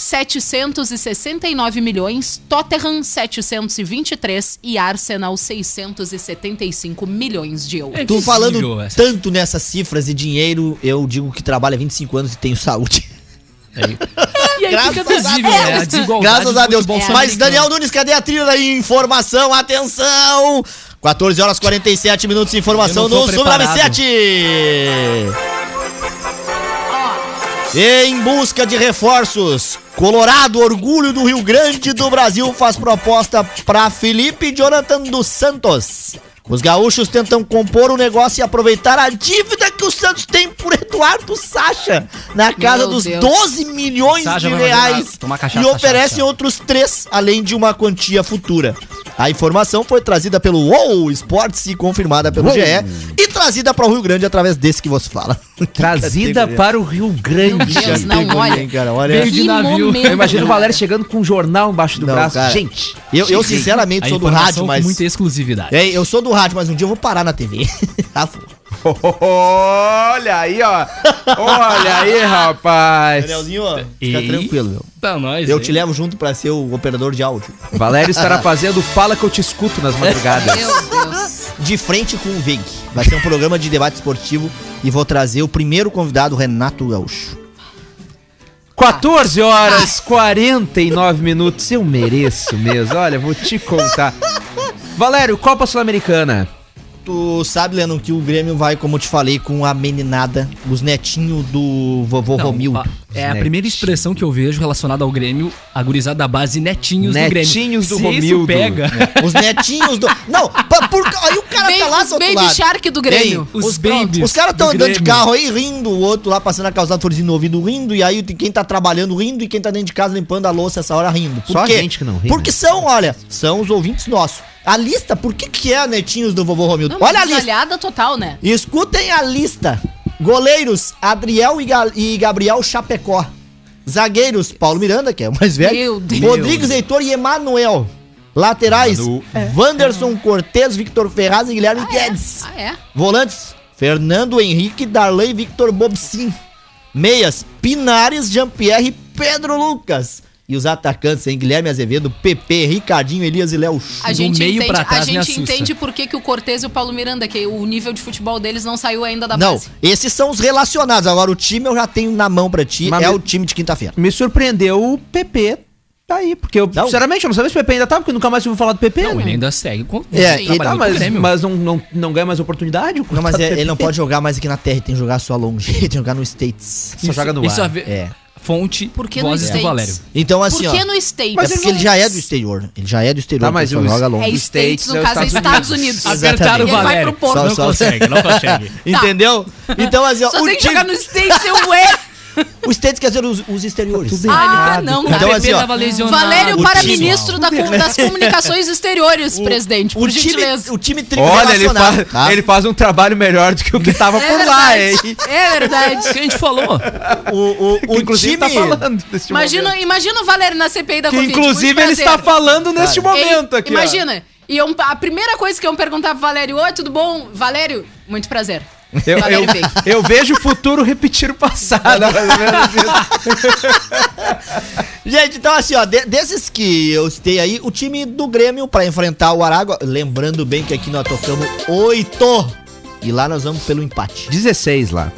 769 milhões, Tottenham 723 e Arsenal 675 milhões de euros. É Tu falando tanto nessas cifras e dinheiro, eu digo que trabalho há 25 anos e tenho saúde. E aí Graças fica a visível, Deus. né? A desigualdade Graças a Deus. futebol Mas. Daniel Nunes, cadê a trilha da informação? Atenção! 14 horas 47 minutos de informação no preparado. 97. Em busca de reforços, Colorado, orgulho do Rio Grande do Brasil, faz proposta para Felipe Jonathan dos Santos. Os gaúchos tentam compor o negócio e aproveitar a dívida que o Santos tem por Eduardo Sacha, na casa Meu dos Deus. 12 milhões Sacha de reais, cachaça, e oferecem outros três, além de uma quantia futura. A informação foi trazida pelo UOL Sports e confirmada pelo GE e trazida para o Rio Grande através desse que você fala. Trazida para o Rio Grande. Meu Deus, não, olha. cara, olha. Veio de Que navio. momento, Eu imagino o. Valério chegando com um jornal embaixo do Não, braço. cara. Gente, Eu, eu sinceramente sou do rádio, com mas. muita exclusividade. É, eu sou do rádio, mas um dia eu vou parar na TV. Ah, olha aí, ó. Olha aí, rapaz. Danielzinho, ó, fica tranquilo, meu. Tá nós. Eu hein? te levo junto pra ser o operador de áudio. Valério estará fazendo Fala que eu te escuto nas madrugadas. Meu Deus. De frente com o Vig. Vai ser um programa de debate esportivo e vou trazer o primeiro convidado, Renato Gaúcho. 14 horas 49 minutos. Eu mereço mesmo. Olha, vou te contar. Valério, Copa Sul-Americana. Tu sabe, Lennon, que o Grêmio vai, como eu te falei, com a meninada, os netinhos do vovô Não, Romildo. É a Netinhos. primeira expressão que eu vejo relacionada ao Grêmio, a gurizada da base netinhos, Netinhos do do Grêmio. Romildo. isso pega. Os netinhos do. Não, pa- por... aí o cara Bem- tá lá os do outro Baby lado. Shark do Grêmio. Ei, Os Os babies. Os caras estão do andando de Grêmio. carro aí, rindo, o outro lá passando a calçada florzinho no ouvido rindo, e aí tem quem tá trabalhando rindo e quem tá dentro de casa limpando a louça essa hora rindo. Por Só a quê? gente que não ri, Porque né? são, olha, são os ouvintes nossos. A lista, por que que é netinhos do vovô Romildo? Não, olha a lista. olhada total, né? Escutem a lista. Goleiros, Adriel e, Ga- e Gabriel Chapecó. Zagueiros, Paulo Miranda, que é o mais velho. Meu Deus. Rodrigues Heitor e Emanuel. Laterais, Manu. Wanderson Cortez, Victor Ferraz e Guilherme Guedes. Ah, é? Volantes, Fernando Henrique, Darley, Victor Bobsin. Meias, Pinares, Jean-Pierre e Pedro Lucas. E os atacantes, hein? Guilherme Azevedo, PP, Ricardinho, Elias e Léo. A gente, meio entende, pra trás a gente entende por que, que o Cortez e o Paulo Miranda, que o nível de futebol deles não saiu ainda da Não, base. esses são os relacionados. Agora o time eu já tenho na mão pra ti. Mas é me- o time de quinta-feira. Me surpreendeu o PP. Tá aí, porque eu, Não. sinceramente, eu não sabia se o PP ainda tá, porque nunca mais ouvi falar do PP. Não, né? ele ainda segue. com- É, trabalhando ele Tá, mas, mas não, não, não ganha mais oportunidade? o Não, mas é- ele não pode jogar mais aqui na Terra, ele tem que jogar só longe. Tem que jogar no States. Só joga no Isso ar. a ver- É. Fonte, Por que no vozes do States? Valério. Então, assim, Por que ó. no States? é porque ele já é do exterior. Ele já é do exterior. Tá, mas ele só os- joga longe. É States, States no é os caso é Estados Estados Unidos. Unidos. Apertaram o Ele vai Valério. pro Porto. Não Só- só- consegue, não consegue. Entendeu? Então, assim, ó. Só o, tem que time- jogar no States, eu é. O States quer dizer os, os exteriores. Ah, não, Então, cara. assim, ó. Valério o para time- ministro da das comunicações exteriores, presidente, por o time, gentileza. o time Olha, ele, faz, tá? ele faz um trabalho melhor do que o que tava É por lá, verdade. hein? É verdade. O que a gente falou? O, o, Que, o inclusive time... tá falando Imagina, momento. imagina o Valério na CPI da Que Covid. inclusive muito ele prazer. está falando neste Cara. momento Ei, aqui. ó. Imagina. Iam, a primeira coisa que iam perguntar pro Valério, oi, tudo bom? Valério, muito prazer. Eu, eu, Valério Veiga. eu vejo o futuro repetir o passado. Gente, então assim, ó, de- desses que eu citei aí, o time do Grêmio pra enfrentar o Aragua, lembrando bem que aqui nós tocamos oito e lá nós vamos pelo empate. 16 lá.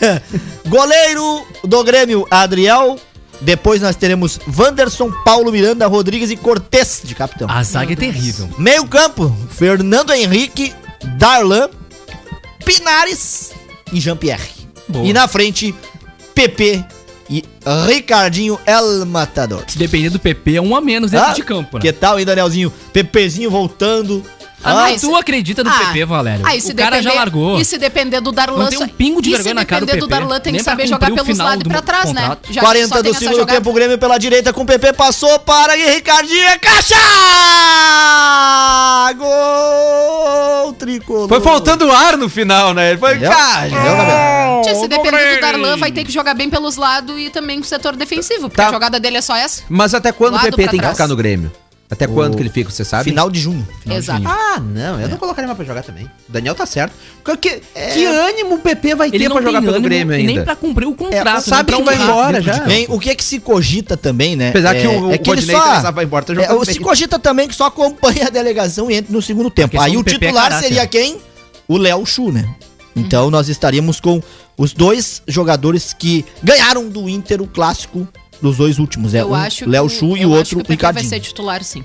Goleiro do Grêmio, Adriel. Depois nós teremos Wanderson, Paulo Miranda, Rodrigues e Cortez de capitão. A zaga é terrível. Meio campo, Fernando Henrique, Darlan, Pinares e Jean-Pierre. E na frente, PP e Ricardinho El Matador. Se depender do PP, é um a menos dentro Ah, de campo, né? Que tal, hein, Danielzinho? Pepezinho voltando. Ah, Ah, mas tu acredita no Ah, PP, Valério? Ah, o cara já depender- largou. E se depender do Darlan... Não tem um pingo de vergonha na cara do Se depender do PP, Darlan, tem nem que saber jogar pelos lados e pra trás, né? Já que 40 só tem do segundo tempo, o Grêmio pela direita com o PP, passou para e Ricardinho é caixa! Gol tricolor. Foi faltando ar no final, né? Ele foi. Entendeu? Cara, Entendeu? Tia, se depender do Darlan, vai ter que jogar bem pelos lados e também com o setor defensivo, porque Tá. a jogada dele é só essa. Mas até quando o Lado PP pra tem que trás. ficar no Grêmio? Até quando que ele fica, você sabe? Final de junho. Final de Exato. junho. Ah, não, eu não colocaria mais pra jogar também. O Daniel tá certo. Que, que, que ânimo o PP vai Ele ter pra jogar pelo Grêmio ainda? nem pra cumprir o contrato. sabe né? que vai embora de já. Bem, o que é que se cogita também, né? Apesar que é, o, é o que ele Rodinei só, vai embora, tá é, jogando o- se cogita também que só acompanha a delegação e entra no segundo tempo. Aí o é titular seria quem? O Léo Chu, né? Então nós estaríamos com os dois jogadores que ganharam do Inter o clássico dos dois últimos. É Eu um acho Léo Chu e o acho outro que o Ricardinho. vai ser titular, sim.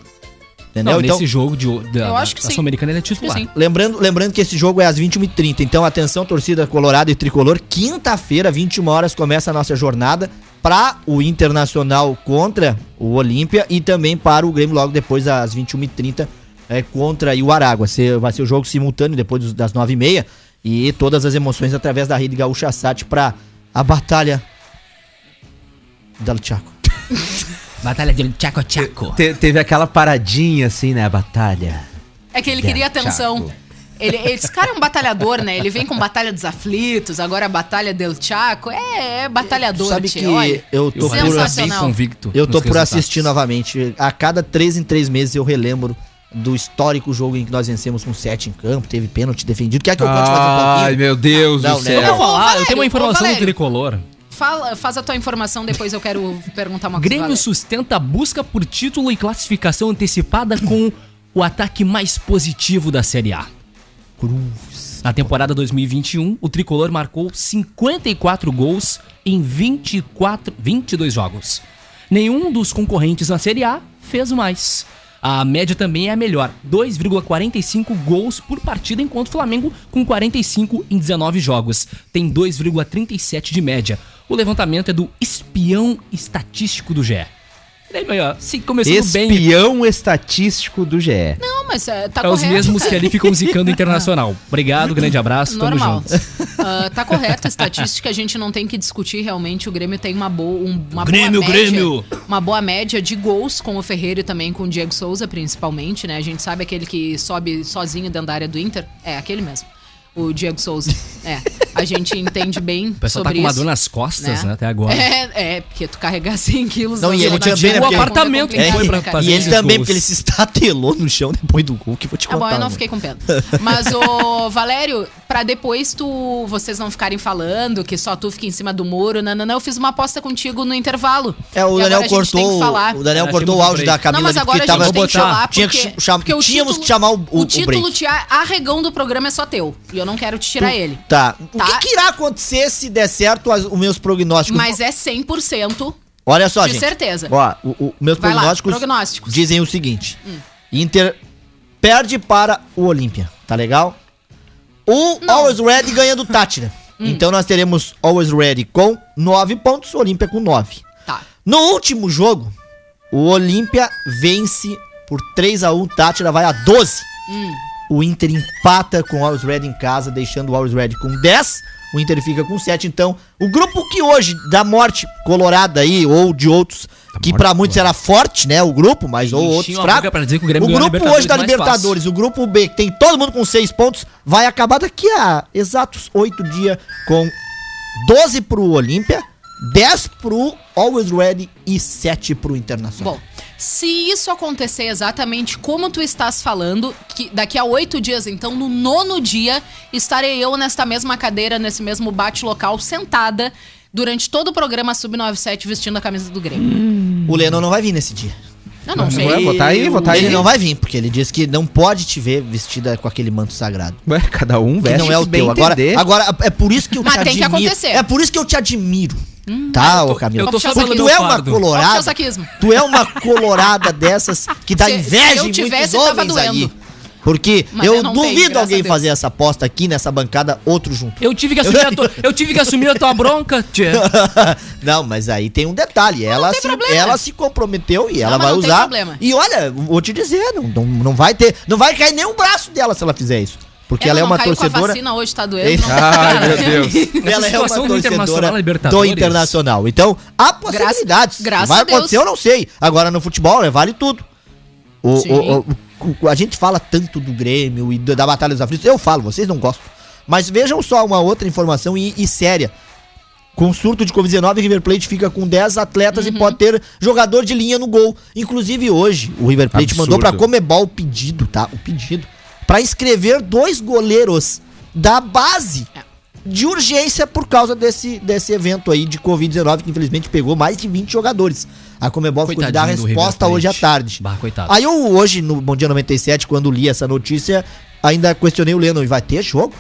Entendeu? Não, então, nesse jogo de, da, Eu acho que da sim. Sul-Americana ele é Acho que titular. sim. lembrando, lembrando que esse jogo é às 21h30. Então, atenção, torcida colorada e tricolor. Quinta-feira, 21 horas, começa a nossa jornada para o Internacional contra o Olímpia e também para o Grêmio logo depois, às 21h30, é, contra o Aragua. Vai ser o jogo simultâneo depois das 9h30 e todas as emoções através da Rede Gaúcha Sat para a batalha del Chaco. Batalha de Chaco Chaco. Te- teve aquela paradinha assim, né? A batalha. É que ele queria atenção. Chaco. Ele, esse cara é um batalhador, né? Ele vem com Batalha dos Aflitos, agora a Batalha del Chaco. É, é batalhador, Sabe tchê, que olha. eu tô Eu por bem convicto. Eu tô por resultados. assistir novamente. A cada três em três meses eu relembro do histórico jogo em que nós vencemos com sete em campo, teve pênalti defendido. Quer que eu conte mais um Ai, pouquinho? meu Deus Não, do né? Eu céu. vou falar, eu tenho uma informação do tricolor. Fala, faz a tua informação, depois eu quero perguntar uma coisa. Grêmio sustenta a busca por título e classificação antecipada com o ataque mais positivo da Série A. Na temporada 2021, o tricolor marcou 54 gols em 24, 22 jogos. Nenhum dos concorrentes na Série A fez mais. A média também é a melhor, 2,45 gols por partida, enquanto o Flamengo, com 45 em 19 jogos, tem 2,37 de média. O levantamento é do espião estatístico do GE. Aí, ó, se começando bem Espião estatístico do GE. Não, mas é, tá é os correto. mesmos que ali ficam zicando o internacional. Obrigado, grande abraço, tamo Normal. junto. Ah, tá correto a estatística, a gente não tem que discutir realmente. O Grêmio tem uma, boa um, uma Grêmio, boa média. Grêmio! Uma boa média de gols com o Ferreira e também com o Diego Souza, principalmente, né? A gente sabe aquele que sobe sozinho dentro da área do Inter. É, aquele mesmo. O Diego Souza. É. A gente entende bem O pessoal sobre tá com uma dor nas costas, né, até agora. É, é, porque tu carregar 100 quilos Não, e ele também, né, é O apartamento complicado, que foi pra fazer E ele também, gols. porque ele se estatelou no chão depois do gol, que eu vou te Ah, contar. bom, eu não mano. fiquei com pena. Mas, ô, Valério, pra depois tu, vocês não ficarem falando que só tu fica em cima do muro, não, não, não, eu fiz uma aposta contigo no intervalo. É, o E Daniel cortou, que falar. o Daniel É, cortou o áudio da Camila não, mas agora porque a gente tava- tem que botar. falar Tinha porque, que cham- porque o tínhamos título- que chamar o- o- o título de a- arregão do programa é só teu. E eu não quero te tirar ele. Tá. O Tá. que, que irá acontecer se der certo as- os meus prognósticos? Mas é 100%. Olha só, de gente. certeza. Ó, o, o- meus Vai lá, prognósticos, prognósticos. Hum. dizem o seguinte: Inter perde para o Olímpia, tá legal? O Não. Always Ready ganha do Tátira. Hum. Então nós teremos Always Ready com 9 pontos, Olímpia com 9. Tá. No último jogo, o Olímpia vence por 3 a 1 Tátira vai a 12. Hum. O Inter empata com o Always Ready em casa, deixando o Always Ready com 10. O Inter fica com 7. Então, o grupo que hoje, da morte colorada aí, ou de outros, que pra muitos era forte, né? O grupo, mas ou outros fracos. boca pra dizer que o O grupo hoje da Libertadores, o grupo B, que tem todo mundo com 6 pontos, vai acabar daqui a exatos 8 dias com 12 pro Olímpia, 10 pro Always Ready e 7 pro Internacional. Bom, se isso acontecer exatamente como tu estás falando, que daqui a oito dias, então, no nono dia, estarei eu nesta mesma cadeira, nesse mesmo bate-local, sentada, durante todo o programa Sub-97, vestindo a camisa do Grêmio. O Lennon não vai vir nesse dia. Eu não sei. Ué, botar aí, botar aí. Ele não vai vir, porque ele disse que não pode te ver vestida com aquele manto sagrado. Ué, cada um Que veste não é o teu. Agora, agora, é por isso que eu Mas te tem que admiro. acontecer. É por isso que eu te admiro. Tá, ô Camila? eu tô só pelo tu é uma colorada. Tu é uma colorada dessas que dá Se- inveja se eu em tivesse, muitos tava homens aí. Porque Mas eu eu não tenho, duvido graças alguém fazer essa aposta aqui nessa bancada, outro junto. Eu tive que assumir a tua, eu tive que assumir a tua bronca, tchê. não, mas aí tem um detalhe. ela, tem se, problema. ela se comprometeu e ela vai não tem usar. E olha, vou te dizer, não, não, não vai ter. Não vai cair nenhum braço dela se ela fizer isso. Porque ela é não uma caiu com a torcedora. vacina hoje, tá doendo. Ai, meu Deus. Ela é uma situação do torcedora Internacional, do. Internacional. Então, há possibilidades. graças vai a Deus. acontecer, eu não sei. Agora, no futebol, é, vale tudo. O, o- o- o- a gente fala tanto do Grêmio e da Batalha dos Aflitos. Eu falo, vocês não gostam. Mas vejam só uma outra informação e, e séria. Com surto de Covid-19, o River Plate fica com 10 atletas Uhum. e pode ter jogador de linha no gol. Inclusive hoje, o River Plate Absurdo. mandou pra Comebol o pedido, tá? O pedido. Pra inscrever dois goleiros da base É. de urgência por causa desse, desse evento aí de Covid-19, que infelizmente pegou mais de 20 jogadores. A Comebol ficou de dar a resposta hoje à tarde. Bah, coitado. Aí eu, hoje, no Bom Dia 97, quando li essa notícia, ainda questionei o Lennon, e vai ter jogo?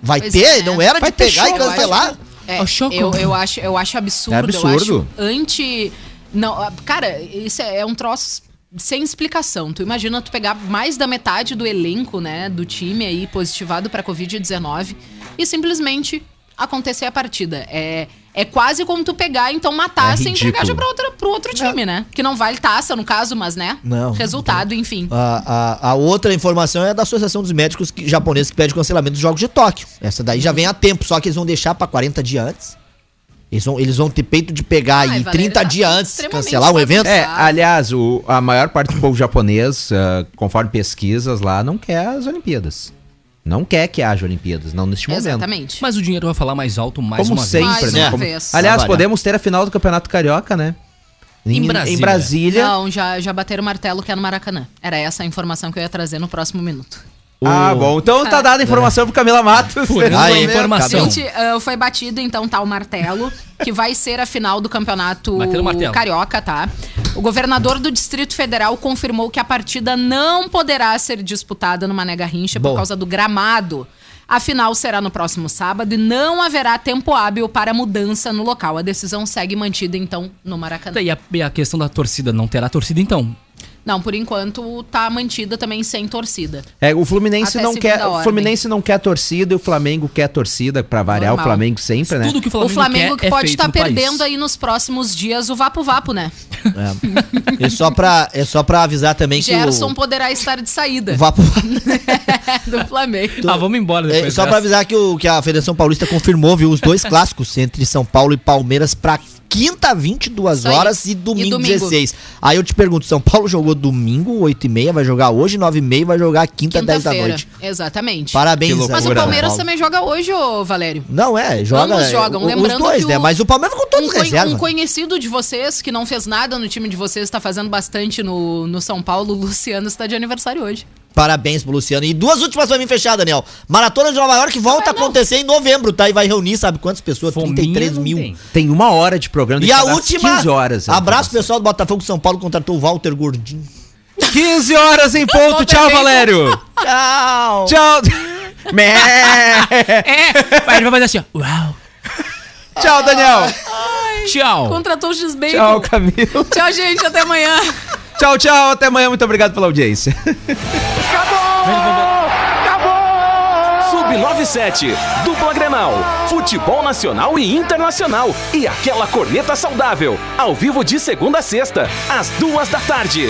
Vai Pois ter? é, né? Não era Vai de ter pegar e jogo, eu cancelar? É, Choco. eu, eu, acho, eu acho absurdo. É absurdo. Eu acho anti. Não, cara, isso é, é um troço sem explicação. Tu imagina tu pegar mais da metade do elenco, né, do time aí positivado pra Covid-19 e simplesmente acontecer a partida. É, é quase como tu pegar, então, uma taça e entregar já pra outra, pro outro time, né? Que não vale taça, no caso, mas, né? Não, Resultado, enfim. A, a, a outra informação é da Associação dos Médicos que- Japoneses que pede cancelamento dos Jogos de Tóquio. Essa daí já vem há tempo, só que eles vão deixar pra 40 dias antes. Eles vão, eles vão ter peito de pegar Ai, aí Valério, 30 tá dias antes, cancelar o evento. É, aliás, o- a maior parte do povo japonês, ah, conforme pesquisas lá, não quer as Olimpíadas. Não quer que haja Olimpíadas, não neste momento. Exatamente. Mas o dinheiro vai falar mais alto mais Como uma sempre, Mais né? uma Como- vez. Aliás, podemos ter a final do Campeonato Carioca, né? Em Brasília. Em Brasília. Não, já, já bateram o martelo que é no Maracanã. Era essa a informação que eu ia trazer no próximo minuto. Ah, bom. Então tá dada a informação pro Camila Matos. Furando Aí, a informação. Gente, ah, foi batido então tá o martelo, que vai ser a final do campeonato o carioca, tá? O governador do Distrito Federal confirmou que a partida não poderá ser disputada no Mané Garrincha por causa do gramado. A final será no próximo sábado e não haverá tempo hábil para mudança no local. A decisão segue mantida então no Maracanã. E a, e a questão da torcida, não terá torcida então? Não, por enquanto tá mantida também sem torcida. É, o Fluminense Até não quer, o. Fluminense não quer torcida e o Flamengo quer torcida pra variar Normal. o Flamengo sempre, né? Tudo que o Flamengo, o Flamengo quer que é pode estar país. perdendo aí nos próximos dias o Vapo Vapo, né? É. E só pra, é só pra avisar também que Gerson o, poderá estar de saída o Vapo... do Flamengo. Ah, vamos embora É, depois só pra dessa. avisar que, o, que a Federação Paulista confirmou, viu, os dois clássicos entre São Paulo e Palmeiras pra quinta, 22 Isso aí. horas e domingo, E domingo. 16. Aí eu te pergunto, São Paulo jogou domingo, 8 e meia, vai jogar hoje, 9 e meia, vai jogar quinta, 10 da noite. Exatamente. Parabéns, Mas o loucura, Palmeiras também joga hoje, ô Valério. Não, é, joga. Ambos é, jogam, o- lembrando os dois, que né? o- Mas o Palmeiras com todos Um, os conhe- reservas. um conhecido de vocês que não fez nada no time de vocês, está fazendo bastante no, no São Paulo, o Luciano está de aniversário hoje. Parabéns pro Luciano. E duas últimas pra mim fechar, Daniel. Maratona de Nova York que volta a Vai, não. acontecer em novembro, tá? E vai reunir, sabe quantas pessoas? Fominha 33 não mil. tem. Tem uma hora de programa. E a última. 15 horas. né? Abraço pessoal do Botafogo São Paulo, contratou o Walter Gordinho. 15 horas em ponto. Tchau, Valério. Tchau! Tchau. Mé. É, ele vai fazer assim, ó. Uau. Tchau, Daniel. Tchau. Contratou o X-Bacon. Tchau, Camilo. Tchau, gente. Até amanhã. Tchau, tchau. Até amanhã. Muito obrigado pela audiência. Sub97, dupla Grenal, futebol nacional e internacional e aquela corneta saudável, ao vivo de segunda a sexta, às duas da tarde.